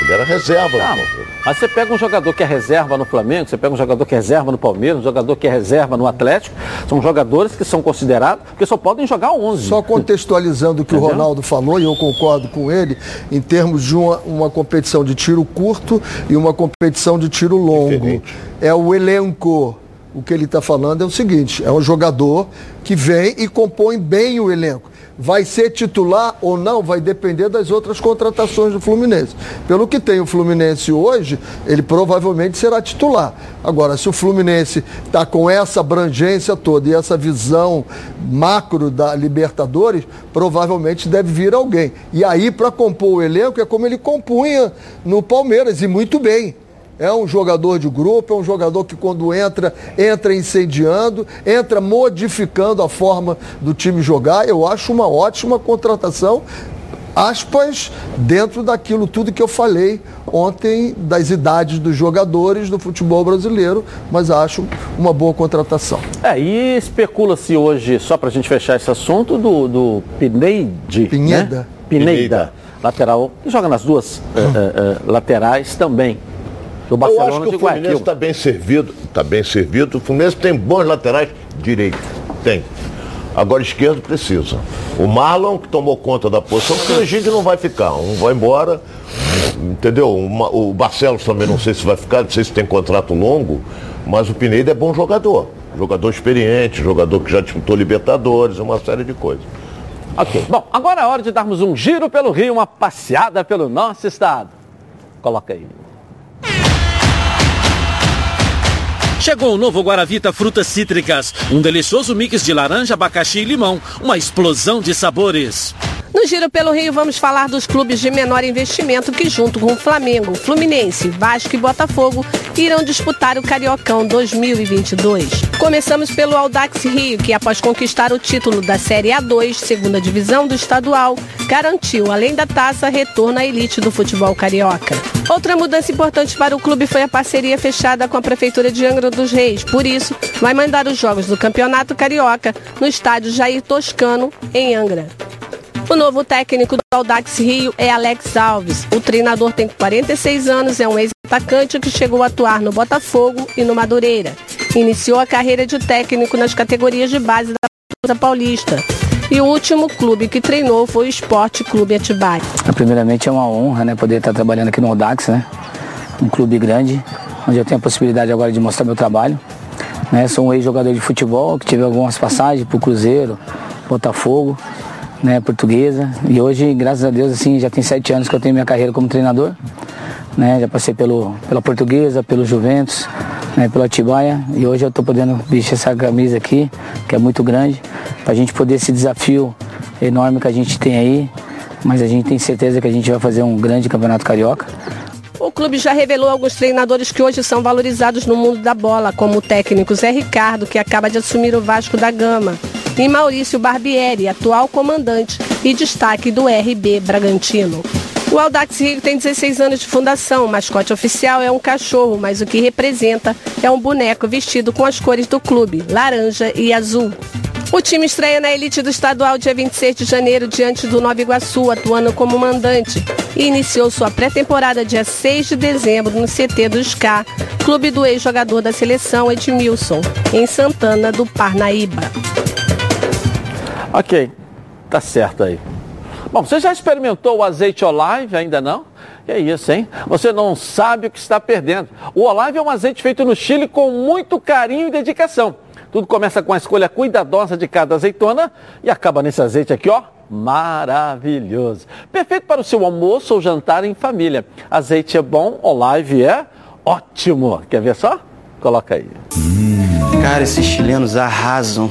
Ele era reserva não, Mas você pega um jogador que é reserva no Flamengo, você pega um jogador que é reserva no Palmeiras, um jogador que é reserva no Atlético, são jogadores que são considerados, porque só podem jogar 11. Só contextualizando o que Entendeu? o Ronaldo falou, e eu concordo com ele, em termos de uma, uma competição de tiro curto e uma competição de tiro longo. Diferente. É o elenco. O que ele está falando é o seguinte: é um jogador que vem e compõe bem o elenco vai ser titular ou não vai depender das outras contratações do Fluminense. Pelo que tem o Fluminense hoje, ele provavelmente será titular. Agora, se o Fluminense está com essa abrangência toda e essa visão macro da Libertadores, provavelmente deve vir alguém. E aí, para compor o elenco, é como ele compunha no Palmeiras, e muito bem. É um jogador de grupo, é um jogador que quando entra, entra incendiando, entra modificando a forma do time jogar. Eu acho uma ótima contratação aspas, dentro daquilo tudo que eu falei ontem das idades dos jogadores do futebol brasileiro, mas acho uma boa contratação. É, e especula-se hoje, só para a gente fechar esse assunto, do, do Pineide. Pinheda. Né? Pineda, Pineda, lateral, que joga nas duas uh, uh, uh, laterais também do Barcelona. Eu acho que o Fluminense está bem servido, está bem servido. O Fluminense tem bons laterais direito, tem. Agora esquerdo precisa. O Marlon que tomou conta da posição, porque o Egídio não vai ficar, um vai embora, entendeu? O Barcelos também não sei se vai ficar, não sei se tem contrato longo, mas o Pineda é bom jogador. Jogador experiente, jogador que já disputou Libertadores, uma série de coisas. Ok, bom, agora é hora de darmos um giro pelo Rio, uma passeada pelo nosso estado. Coloca aí. Chegou o novo Guaravita Frutas Cítricas, um delicioso mix de laranja, abacaxi e limão, uma explosão de sabores. No Giro pelo Rio, vamos falar dos clubes de menor investimento que, junto com Flamengo, Fluminense, Vasco e Botafogo, irão disputar o Cariocão 2022. Começamos pelo Audax Rio, que, após conquistar o título da Série A2, segunda divisão do estadual, garantiu, além da taça, retorno à elite do futebol carioca. Outra mudança importante para o clube foi a parceria fechada com a Prefeitura de Angra dos Reis. Por isso, vai mandar os jogos do Campeonato Carioca no estádio Jair Toscano, em Angra. O novo técnico do Audax Rio é Alex Alves. O treinador tem 46 anos, é um ex-atacante que chegou a atuar no Botafogo e no Madureira. Iniciou a carreira de técnico nas categorias de base da Paulista. E o último clube que treinou foi o Esporte Clube Atibaia. Primeiramente é uma honra né, poder estar trabalhando aqui no Audax, né? um clube grande, onde eu tenho a possibilidade agora de mostrar meu trabalho. Né? Sou um ex-jogador de futebol que tive algumas passagens para o Cruzeiro, Botafogo né, portuguesa. E hoje, graças a Deus, assim, já tem sete anos que eu tenho minha carreira como treinador. Né, já passei pelo, pela portuguesa, pelo Juventus, né, pelo Atibaia. E hoje eu estou podendo vestir essa camisa aqui, que é muito grande, para a gente poder esse desafio enorme que a gente tem aí. Mas a gente tem certeza que a gente vai fazer um grande campeonato carioca. O clube já revelou alguns treinadores que hoje são valorizados no mundo da bola, como o técnico Zé Ricardo, que acaba de assumir o Vasco da Gama e Maurício Barbieri, atual comandante e destaque do RB Bragantino. O Audax Rio tem 16 anos de fundação. O mascote oficial é um cachorro, mas o que representa é um boneco vestido com as cores do clube, laranja e azul. O time estreia na elite do estadual dia 26 de janeiro diante do Nova Iguaçu, atuando como mandante. E iniciou sua pré-temporada dia 6 de dezembro no CT do SCA, clube do ex-jogador da seleção Edmilson, em Santana do Parnaíba. Ok, tá certo aí. Bom, você já experimentou o azeite Olive? Ainda não? É isso, hein? Você não sabe o que está perdendo. O Olive é um azeite feito no Chile com muito carinho e dedicação. Tudo começa com a escolha cuidadosa de cada azeitona e acaba nesse azeite aqui, ó, maravilhoso. Perfeito para o seu almoço ou jantar em família. Azeite é bom, Olive é ótimo. Quer ver só? Coloca aí. Cara, esses chilenos arrasam.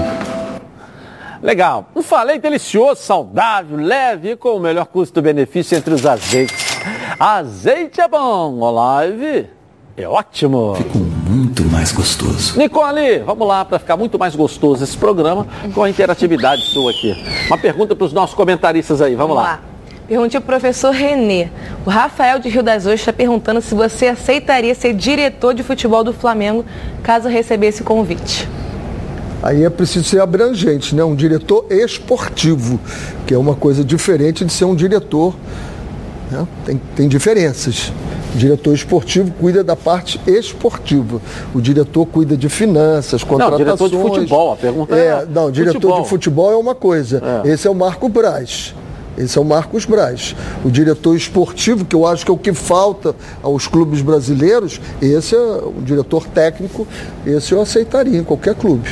Legal. Um falei delicioso, saudável, leve e com o melhor custo-benefício entre os azeites. Azeite é bom, Olive é ótimo. Ficou muito mais gostoso. Nicole, vamos lá para ficar muito mais gostoso esse programa com a interatividade sua aqui. Uma pergunta para os nossos comentaristas aí, vamos, vamos lá. lá. Pergunte ao professor Renê. O Rafael de Rio das Ostras está perguntando se você aceitaria ser diretor de futebol do Flamengo caso recebesse o convite. Aí é preciso ser abrangente, né? Um diretor esportivo, que é uma coisa diferente de ser um diretor. Né? Tem, tem diferenças. O diretor esportivo cuida da parte esportiva. O diretor cuida de finanças, contratações. Não, diretor de futebol, a pergunta é. é não, diretor futebol. de futebol é uma coisa. É. Esse é o Marco Braz. Esse é o Marcos Braz. O diretor esportivo, que eu acho que é o que falta aos clubes brasileiros, esse é o diretor técnico, esse eu aceitaria em qualquer clube.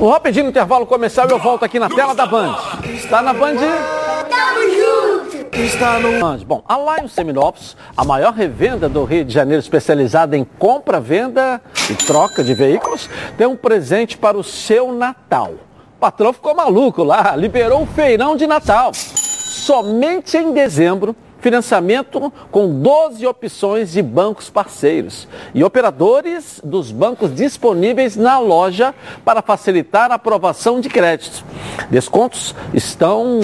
O rapidinho intervalo comercial e eu volto aqui na tela da Band. Está na Band? Tamo junto! Está no Band. Bom, a Lion Seminópolis, a maior revenda do Rio de Janeiro especializada em compra, venda e troca de veículos, tem um presente para o seu Natal. O patrão ficou maluco lá, liberou o feirão de Natal. Somente em dezembro Financiamento com 12 opções de bancos parceiros e operadores dos bancos disponíveis na loja para facilitar a aprovação de créditos. Descontos estão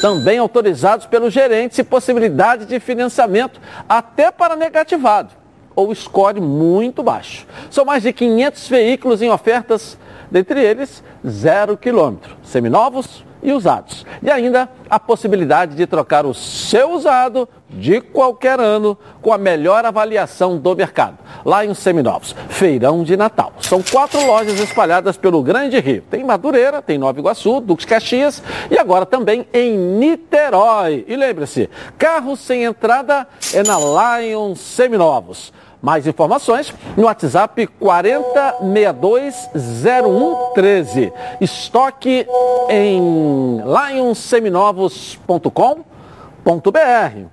também autorizados pelos gerentes e possibilidade de financiamento até para negativado ou score muito baixo. São mais de 500 veículos em ofertas, dentre eles zero quilômetro, seminovos e usados. E ainda a possibilidade de trocar o seu usado de qualquer ano com a melhor avaliação do mercado. Lá em Seminovos, Feirão de Natal. São quatro lojas espalhadas pelo Grande Rio. Tem Madureira, tem Nova Iguaçu, Duques Caxias e agora também em Niterói. E lembre-se, carro sem entrada é na Lion Seminovos. Mais informações no WhatsApp 40620113. Estoque em lionseminovos.com.br.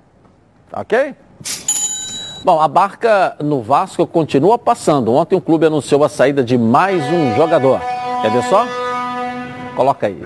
Ok? Bom, a barca no Vasco continua passando. Ontem o clube anunciou a saída de mais um jogador. Quer ver só? Coloca aí.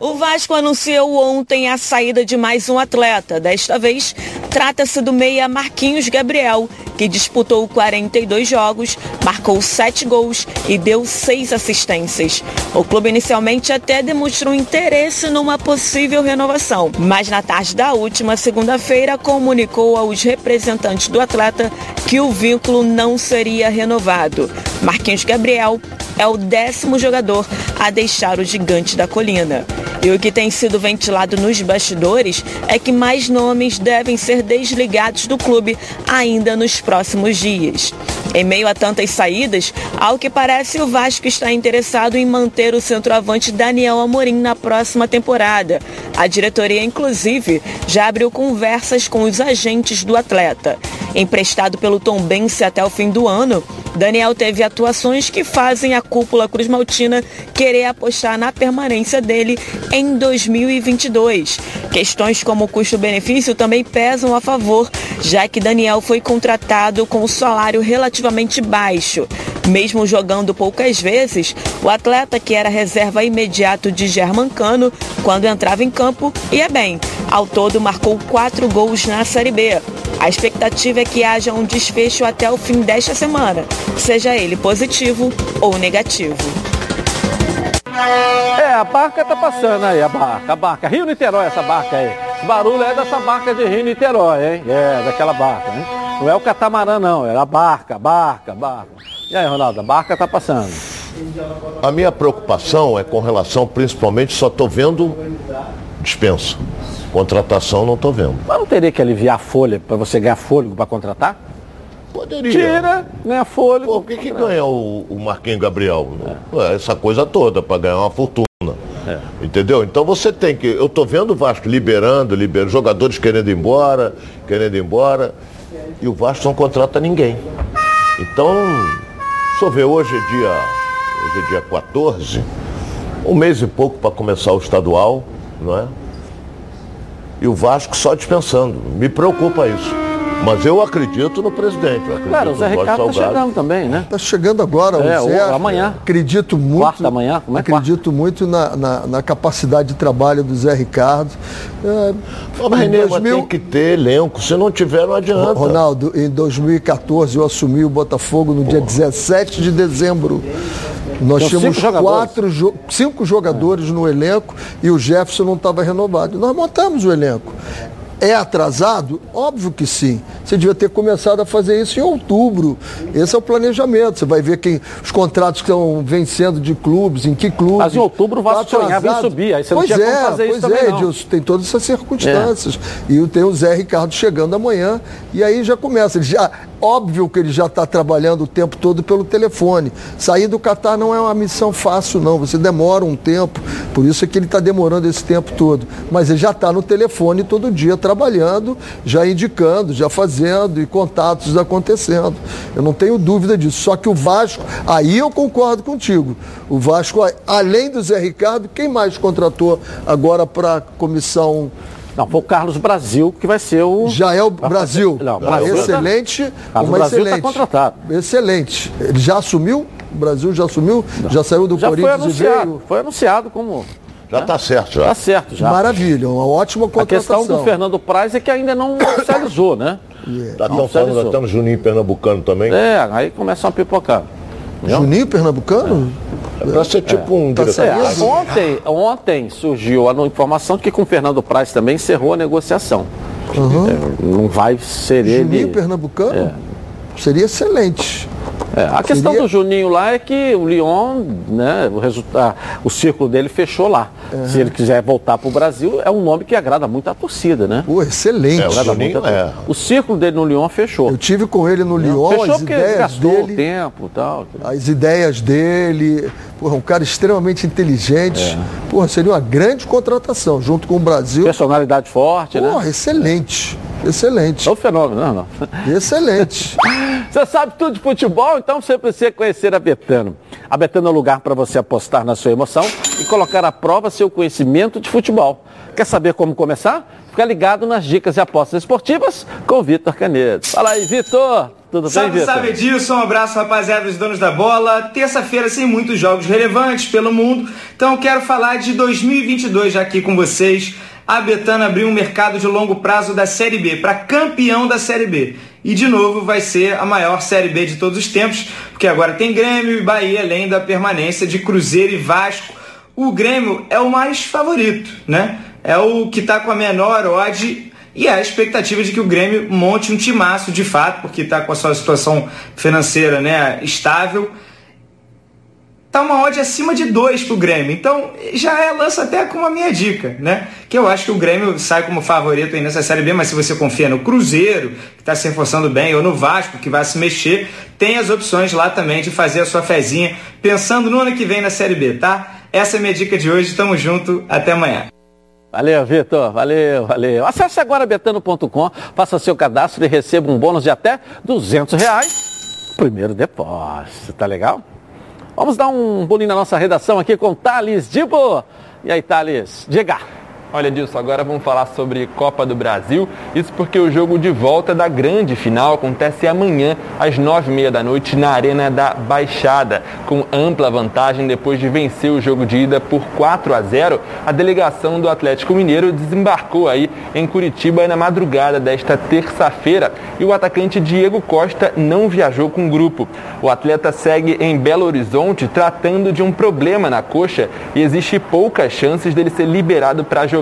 O Vasco anunciou ontem a saída de mais um atleta. Desta vez, trata-se do meia Marquinhos Gabriel, que disputou 42 jogos, marcou 7 gols e deu 6 assistências. O clube inicialmente até demonstrou interesse numa possível renovação, mas na tarde da última segunda-feira comunicou aos representantes do atleta que o vínculo não seria renovado. Marquinhos Gabriel é o décimo jogador a deixar o gigante da colina. E o que tem sido ventilado nos bastidores é que mais nomes devem ser desligados do clube ainda nos próximos dias. Em meio a tantas saídas, ao que parece, o Vasco está interessado em manter o centroavante Daniel Amorim na próxima temporada. A diretoria, inclusive, já abriu conversas com os agentes do atleta. Emprestado pelo Tombense até o fim do ano, Daniel teve atuações que fazem a cúpula Cruz Maltina querer apostar na permanência dele em 2022. Questões como custo-benefício também pesam a favor, já que Daniel foi contratado com um salário relativamente baixo. Mesmo jogando poucas vezes, o atleta que era reserva imediato de Germancano, quando entrava em campo, ia bem. Ao todo, marcou quatro gols na Série B. A expectativa é que haja um desfecho até o fim desta semana, seja ele positivo ou negativo. É, a barca tá passando aí, a barca, a barca. Rio Niterói, essa barca aí. Esse barulho é dessa barca de Rio Niterói, hein? É, daquela barca, hein? Não é o catamarã, não, é a barca, barca, barca. E aí, Ronaldo, a barca tá passando. A minha preocupação é com relação, principalmente, só estou vendo dispensa. Contratação não estou vendo. Mas não teria que aliviar a folha para você ganhar fôlego para contratar? Poderia. Tira, ganha fôlego. Por que, que ganha o, o Marquinhos Gabriel? É. Essa coisa toda, para ganhar uma fortuna. É. Entendeu? Então você tem que. Eu estou vendo o Vasco liberando, liberando, jogadores querendo ir embora, querendo ir embora. E o Vasco não contrata ninguém. Então, se eu ver hoje é dia, hoje é dia 14, um mês e pouco para começar o estadual, não é? E o Vasco só dispensando. Me preocupa isso. Mas eu acredito no presidente. Eu acredito Claro, o Zé Ricardo tá Salgado. chegando também, né? Está chegando agora É, o Zé. amanhã. Acredito muito. Quarta da manhã? Como é Acredito muito na, na, na capacidade de trabalho do Zé Ricardo. É, Mas, em Renê, mas 2000 tem que ter elenco. Se não tiver, não adianta. Ronaldo, em 2014 eu assumi o Botafogo no dia 17 de dezembro. Nós Tinham tínhamos cinco jogadores. quatro, jo- cinco jogadores no elenco e o Jefferson não estava renovado. Nós montamos o elenco. É atrasado? Óbvio que sim. Você devia ter começado a fazer isso em outubro. Esse é o planejamento. Você vai ver quem os contratos que estão vencendo de clubes, em que clubes. Mas em outubro o Vasco Tá sonhava em subir, aí você não pois tinha é, como fazer isso pois também, é, não. Edilson, tem todas essas circunstâncias. E tem o Zé Ricardo chegando amanhã. E aí já começa. Ele já, óbvio que ele já está trabalhando o tempo todo pelo telefone. Sair do Catar não é uma missão fácil, não. Você demora um tempo. Por isso é que ele está demorando esse tempo todo. Mas ele já está no telefone todo dia trabalhando, já indicando, já fazendo e contatos acontecendo. Eu não tenho dúvida disso. Só que o Vasco, aí eu concordo contigo. O Vasco, além do Zé Ricardo, quem mais contratou agora para a comissão? Não, foi o Carlos Brasil que vai ser o. Já é o Brasil. Não, o Brasil tá- excelente. Carlos uma Brasil tá excelente. contratado. Excelente. Ele já assumiu? O Brasil já assumiu? Já saiu do Já foi Corinthians e anunciado. veio? Foi anunciado como. Já está certo, já. Tá certo já. Maravilha, uma ótima A contratação. questão do Fernando Praz é que ainda não oficializou, né? Já Não estão falando até no Juninho Pernambucano também. É, aí começam a pipocar. Juninho Pernambucano? É para ser tipo um Tá diretor. É, ontem, ontem surgiu a informação de que com o Fernando Praz também encerrou a negociação. Uhum. É, não vai ser Juninho ele. Pernambucano? É. Seria excelente. É, a questão Seria- do Juninho lá é que o Lyon, né, o, resultado, o círculo dele fechou lá. É. Se ele quiser voltar para o Brasil, é um nome que agrada muito a torcida, né? Pô, excelente. É, o Agrada Juninho muito a é. O círculo dele no Lyon fechou. Eu tive com ele no Lyon, fechou as porque ideias gastou dele, tempo e tal. as ideias dele, porra, um cara extremamente inteligente. Porra, seria uma grande contratação junto com o Brasil. Personalidade forte, né? Porra, excelente. Excelente. É um fenômeno, não, não. Excelente. Você sabe tudo de futebol, então você precisa conhecer a Betano. A Betano é o lugar para você apostar na sua emoção e colocar à prova seu conhecimento de futebol. Quer saber como começar? Fica ligado nas dicas e apostas esportivas com o Vitor Canedo. Fala aí, Vitor. Tudo bem, Salve, Vitor? salve Edilson, um abraço rapaziada dos donos da bola. Terça-feira sem muitos jogos relevantes pelo mundo, então quero falar de 2022 já aqui com vocês. A Betano abriu um mercado de longo prazo da Série B para campeão da Série B. E de novo vai ser a maior Série B de todos os tempos, porque agora tem Grêmio e Bahia, além da permanência de Cruzeiro e Vasco. O Grêmio é o mais favorito, né? É o que está com a menor odd e há a expectativa de que o Grêmio monte um timaço de fato, porque está com a sua situação financeira né, estável. Tá uma odd acima de 2 pro Grêmio. Então já é lança até como a minha dica, né? Que eu acho que o Grêmio sai como favorito aí nessa Série B, mas se você confia no Cruzeiro, que está se reforçando bem, ou no Vasco, que vai se mexer, tem as opções lá também de fazer a sua fezinha, pensando no ano que vem na Série B, tá? Essa é a minha dica de hoje. Tamo junto. Até amanhã. Valeu, Vitor. Valeu, valeu. Acesse agora betano.com, faça seu cadastro e receba um bônus de até 200 reais. Primeiro depósito, tá legal? Vamos dar um bolinho na nossa redação aqui com Thales Dibo. E aí, Thales? Diga. Olha, Dilson, agora vamos falar sobre Copa do Brasil. Isso porque o jogo de volta da grande final acontece amanhã, às nove e meia da noite, na Arena da Baixada. Com ampla vantagem depois de vencer o jogo de ida por 4 a 0, a delegação do Atlético Mineiro desembarcou aí em Curitiba na madrugada desta terça-feira e o atacante Diego Costa não viajou com o grupo. O atleta segue em Belo Horizonte tratando de um problema na coxa e existe poucas chances dele ser liberado para jogar.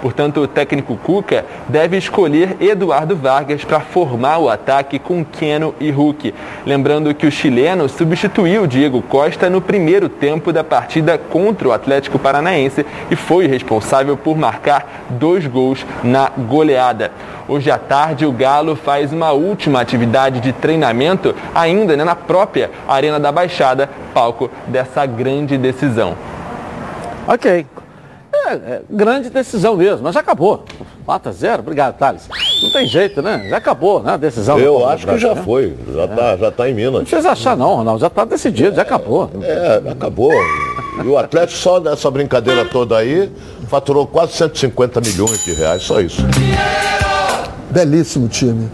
Portanto, o técnico Cuca deve escolher Eduardo Vargas para formar o ataque com Keno e Hulk. Lembrando que o chileno substituiu Diego Costa no primeiro tempo da partida contra o Atlético Paranaense e foi responsável por marcar dois gols na goleada. Hoje à tarde, o Galo faz uma última atividade de treinamento, ainda né, na própria Arena da Baixada, palco dessa grande decisão. Ok. É, é, grande decisão mesmo, mas já acabou. 4 a 0 obrigado, Thales. Não tem jeito, né? Já acabou, né? A decisão. Eu acho que Brasil, já né? foi, já está já tá em Minas. Não precisa achar não, Ronaldo. Já está decidido, já acabou. É, acabou. E o Atlético só nessa brincadeira toda aí faturou quase 150 milhões de reais, só isso. Belíssimo time.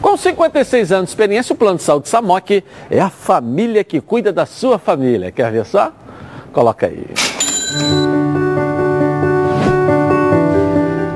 Com 56 anos de experiência, o Plano de Saúde Samok é a família que cuida da sua família. Quer ver só? Coloca aí.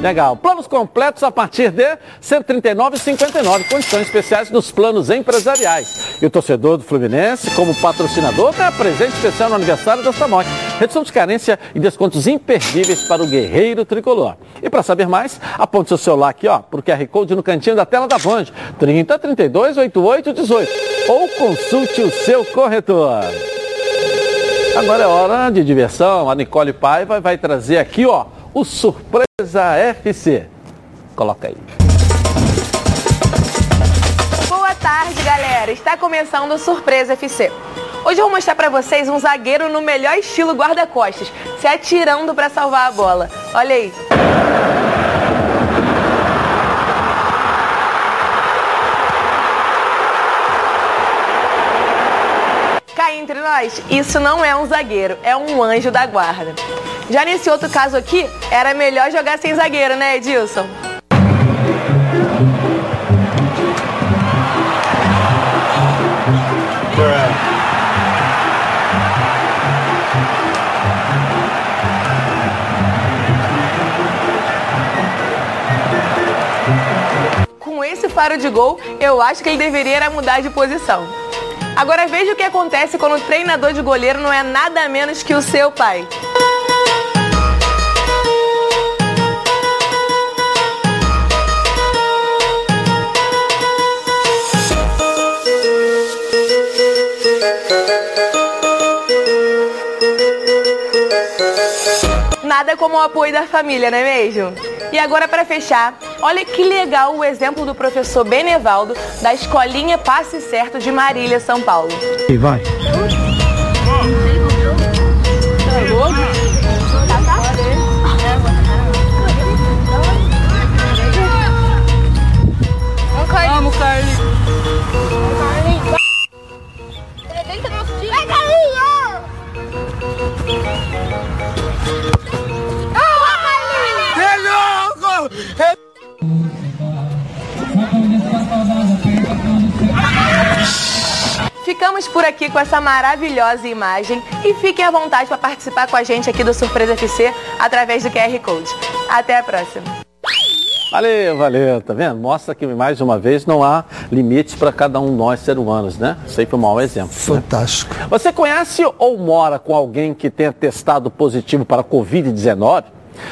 Legal. Planos completos a partir de R$ 139,59. Condições especiais nos planos empresariais. E o torcedor do Fluminense, como patrocinador, ganha presente especial no aniversário da Samok. Redução de carência e descontos imperdíveis para o guerreiro tricolor. E para saber mais, aponte seu celular aqui, ó, para o QR Code no cantinho da tela da Band. 30 32 88 18. Ou consulte o seu corretor. Agora é hora de diversão. A Nicole Paiva vai trazer aqui, ó, o Surpresa FC. Coloca aí. Boa tarde, galera. Está começando o Surpresa FC. Hoje eu vou mostrar pra vocês um zagueiro no melhor estilo guarda-costas, se atirando pra salvar a bola. Olha aí. Nós, isso não é um zagueiro, é um anjo da guarda. Já nesse outro caso aqui, era melhor jogar sem zagueiro, né, Edilson? Com esse faro de gol, eu acho que ele deveria mudar de posição. Agora veja o que acontece quando o treinador de goleiro não é nada menos que o seu pai. Nada como o apoio da família, não é mesmo? E agora para fechar, olha que legal o exemplo do professor Benevaldo da escolinha Passe Certo de Marília, São Paulo. E vai. Vamos, Carly. Ficamos por aqui com essa maravilhosa imagem e fiquem à vontade para participar com a gente aqui do Surpresa FC através do QR Code. Até a próxima. Valeu, valeu, tá vendo? Mostra que mais uma vez não há limites para cada um de nós seres humanos, né? Isso aí foi um mau exemplo. Fantástico. Né? Você conhece ou mora com alguém que tenha testado positivo para Covid-19?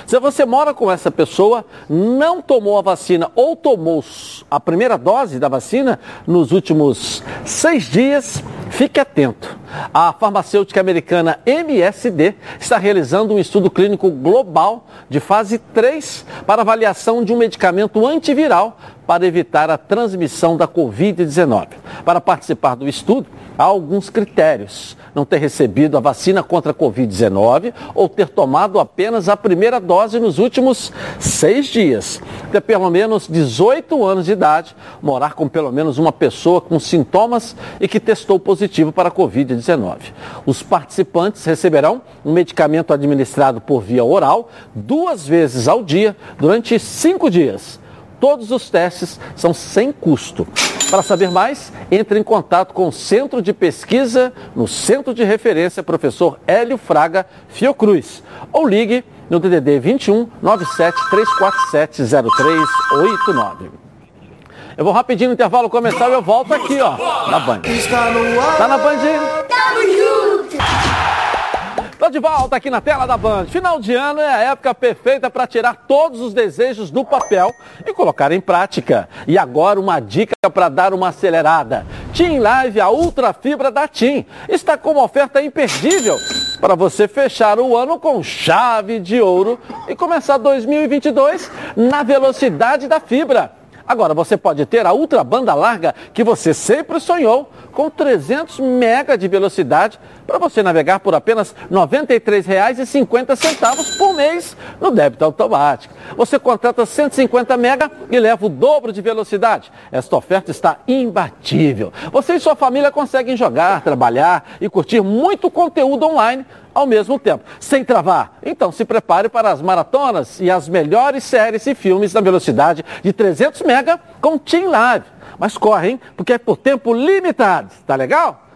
Se você mora com essa pessoa, não tomou a vacina ou tomou a primeira dose da vacina nos últimos seis dias, fique atento. A farmacêutica americana MSD está realizando um estudo clínico global de fase 3 para avaliação de um medicamento antiviral para evitar a transmissão da Covid-19. Para participar do estudo, há alguns critérios. Não ter recebido a vacina contra a Covid-19 ou ter tomado apenas a primeira dose nos últimos seis dias. Ter pelo menos 18 anos de idade, morar com pelo menos uma pessoa com sintomas e que testou positivo para a Covid-19. Os participantes receberão um medicamento administrado por via oral duas vezes ao dia durante cinco dias. Todos os testes são sem custo. Para saber mais, entre em contato com o Centro de Pesquisa no Centro de Referência Professor Hélio Fraga Fiocruz ou ligue no DDD 21 97 347 0389. Eu vou rapidinho no intervalo comercial e eu volto aqui, ó, na Band. Tá na Band? Tamo junto! Tô de volta aqui na tela da Band. Final de ano é a época perfeita para tirar todos os desejos do papel e colocar em prática. E agora uma dica para dar uma acelerada. Team Live, a ultra fibra da Team, está com uma oferta imperdível para você fechar o ano com chave de ouro e começar 2022 na velocidade da fibra. Agora você pode ter a ultra banda larga que você sempre sonhou, com 300 mega de velocidade para você navegar por apenas R$ 93,50 por mês no débito automático. Você contrata 150 mega e leva o dobro de velocidade. Esta oferta está imbatível. Você e sua família conseguem jogar, trabalhar e curtir muito conteúdo online ao mesmo tempo, sem travar. Então se prepare para as maratonas e as melhores séries e filmes na velocidade de 300 mega com Team Live. Mas corre, hein? Porque é por tempo limitado. Tá legal?